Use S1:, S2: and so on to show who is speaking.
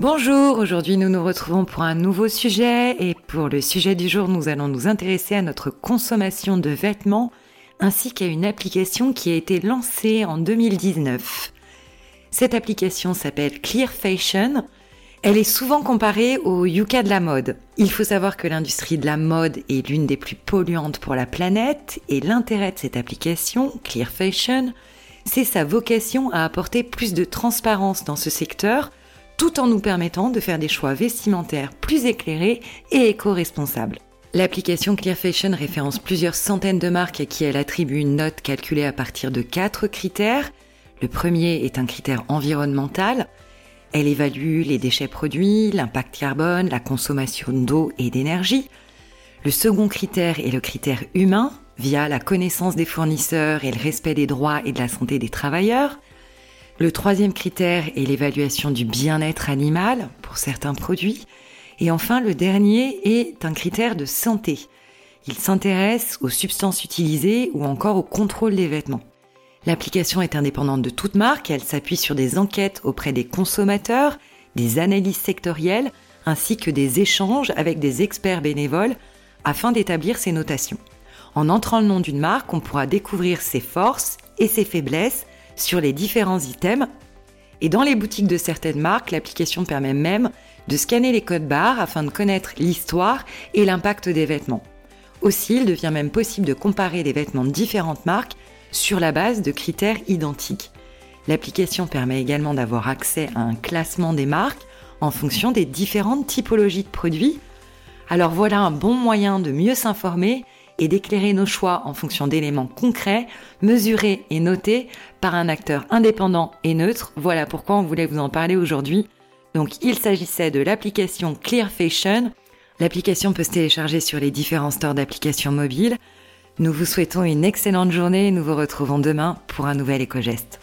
S1: Bonjour, aujourd'hui nous nous retrouvons pour un nouveau sujet et pour le sujet du jour nous allons nous intéresser à notre consommation de vêtements ainsi qu'à une application qui a été lancée en 2019. Cette application s'appelle Clear Fashion. Elle est souvent comparée au Yuka de la mode. Il faut savoir que l'industrie de la mode est l'une des plus polluantes pour la planète et l'intérêt de cette application, Clear Fashion, c'est sa vocation à apporter plus de transparence dans ce secteur tout en nous permettant de faire des choix vestimentaires plus éclairés et éco-responsables. L'application Clear Fashion référence plusieurs centaines de marques à qui elle attribue une note calculée à partir de quatre critères. Le premier est un critère environnemental. Elle évalue les déchets produits, l'impact carbone, la consommation d'eau et d'énergie. Le second critère est le critère humain, via la connaissance des fournisseurs et le respect des droits et de la santé des travailleurs. Le troisième critère est l'évaluation du bien-être animal pour certains produits. Et enfin, le dernier est un critère de santé. Il s'intéresse aux substances utilisées ou encore au contrôle des vêtements. L'application est indépendante de toute marque, elle s'appuie sur des enquêtes auprès des consommateurs, des analyses sectorielles, ainsi que des échanges avec des experts bénévoles afin d'établir ses notations. En entrant le nom d'une marque, on pourra découvrir ses forces et ses faiblesses, sur les différents items. Et dans les boutiques de certaines marques, l'application permet même de scanner les codes barres afin de connaître l'histoire et l'impact des vêtements. Aussi, il devient même possible de comparer les vêtements de différentes marques sur la base de critères identiques. L'application permet également d'avoir accès à un classement des marques en fonction des différentes typologies de produits. Alors voilà un bon moyen de mieux s'informer et d'éclairer nos choix en fonction d'éléments concrets, mesurés et notés par un acteur indépendant et neutre. Voilà pourquoi on voulait vous en parler aujourd'hui. Donc il s'agissait de l'application Clear Fashion. L'application peut se télécharger sur les différents stores d'applications mobiles. Nous vous souhaitons une excellente journée et nous vous retrouvons demain pour un nouvel éco-geste.